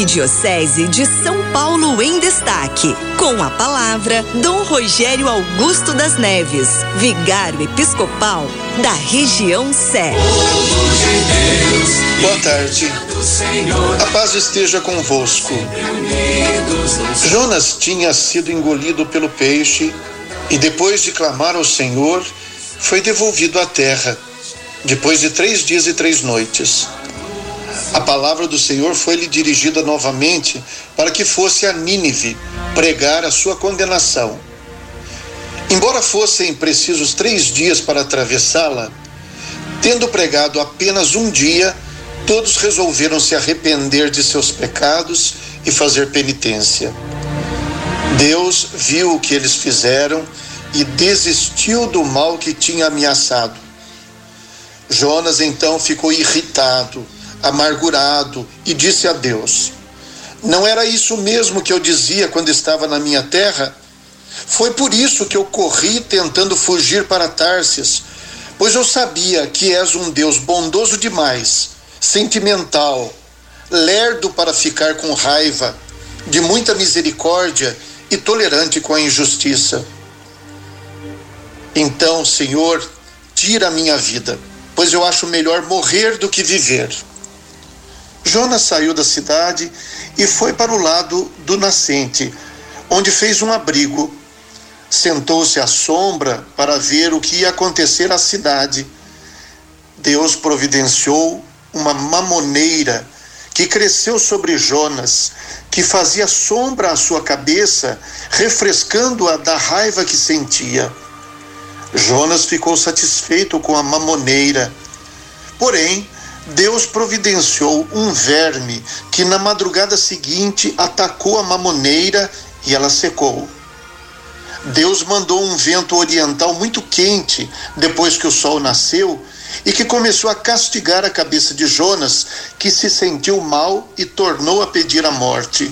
Arquidiocese de São Paulo em Destaque. Com a palavra, Dom Rogério Augusto das Neves, vigário episcopal da região Sé. Boa tarde. A paz esteja convosco. Jonas tinha sido engolido pelo peixe e, depois de clamar ao Senhor, foi devolvido à terra, depois de três dias e três noites. A palavra do Senhor foi-lhe dirigida novamente para que fosse a Nínive pregar a sua condenação. Embora fossem precisos três dias para atravessá-la, tendo pregado apenas um dia, todos resolveram se arrepender de seus pecados e fazer penitência. Deus viu o que eles fizeram e desistiu do mal que tinha ameaçado. Jonas então ficou irritado amargurado, e disse a Deus: Não era isso mesmo que eu dizia quando estava na minha terra? Foi por isso que eu corri tentando fugir para Tarsis, pois eu sabia que és um Deus bondoso demais, sentimental, lerdo para ficar com raiva, de muita misericórdia e tolerante com a injustiça. Então, Senhor, tira a minha vida, pois eu acho melhor morrer do que viver. Jonas saiu da cidade e foi para o lado do nascente, onde fez um abrigo. Sentou-se à sombra para ver o que ia acontecer à cidade. Deus providenciou uma mamoneira que cresceu sobre Jonas, que fazia sombra à sua cabeça, refrescando-a da raiva que sentia. Jonas ficou satisfeito com a mamoneira. Porém, Deus providenciou um verme que na madrugada seguinte atacou a mamoneira e ela secou. Deus mandou um vento oriental muito quente depois que o sol nasceu e que começou a castigar a cabeça de Jonas, que se sentiu mal e tornou a pedir a morte.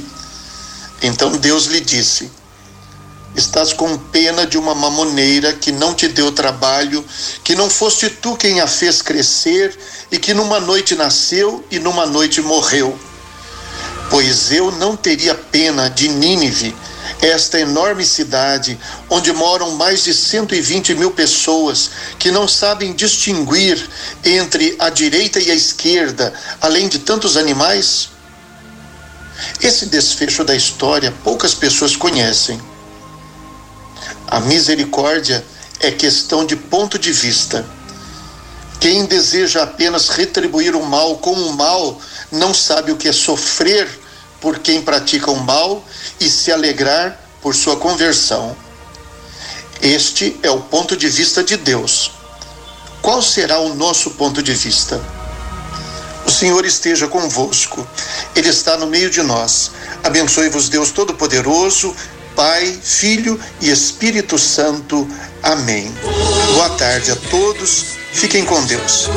Então Deus lhe disse: Estás com pena de uma mamoneira que não te deu trabalho, que não foste tu quem a fez crescer e que numa noite nasceu e numa noite morreu. Pois eu não teria pena de Nínive, esta enorme cidade, onde moram mais de 120 mil pessoas que não sabem distinguir entre a direita e a esquerda, além de tantos animais? Esse desfecho da história poucas pessoas conhecem. A misericórdia é questão de ponto de vista. Quem deseja apenas retribuir o mal com o mal não sabe o que é sofrer por quem pratica o mal e se alegrar por sua conversão. Este é o ponto de vista de Deus. Qual será o nosso ponto de vista? O Senhor esteja convosco, Ele está no meio de nós. Abençoe-vos, Deus Todo-Poderoso. Pai, Filho e Espírito Santo. Amém. Boa tarde a todos. Fiquem com Deus.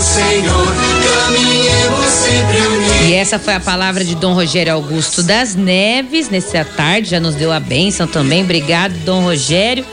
E essa foi a palavra de Dom Rogério Augusto das Neves nessa tarde, já nos deu a bênção também. Obrigado, Dom Rogério.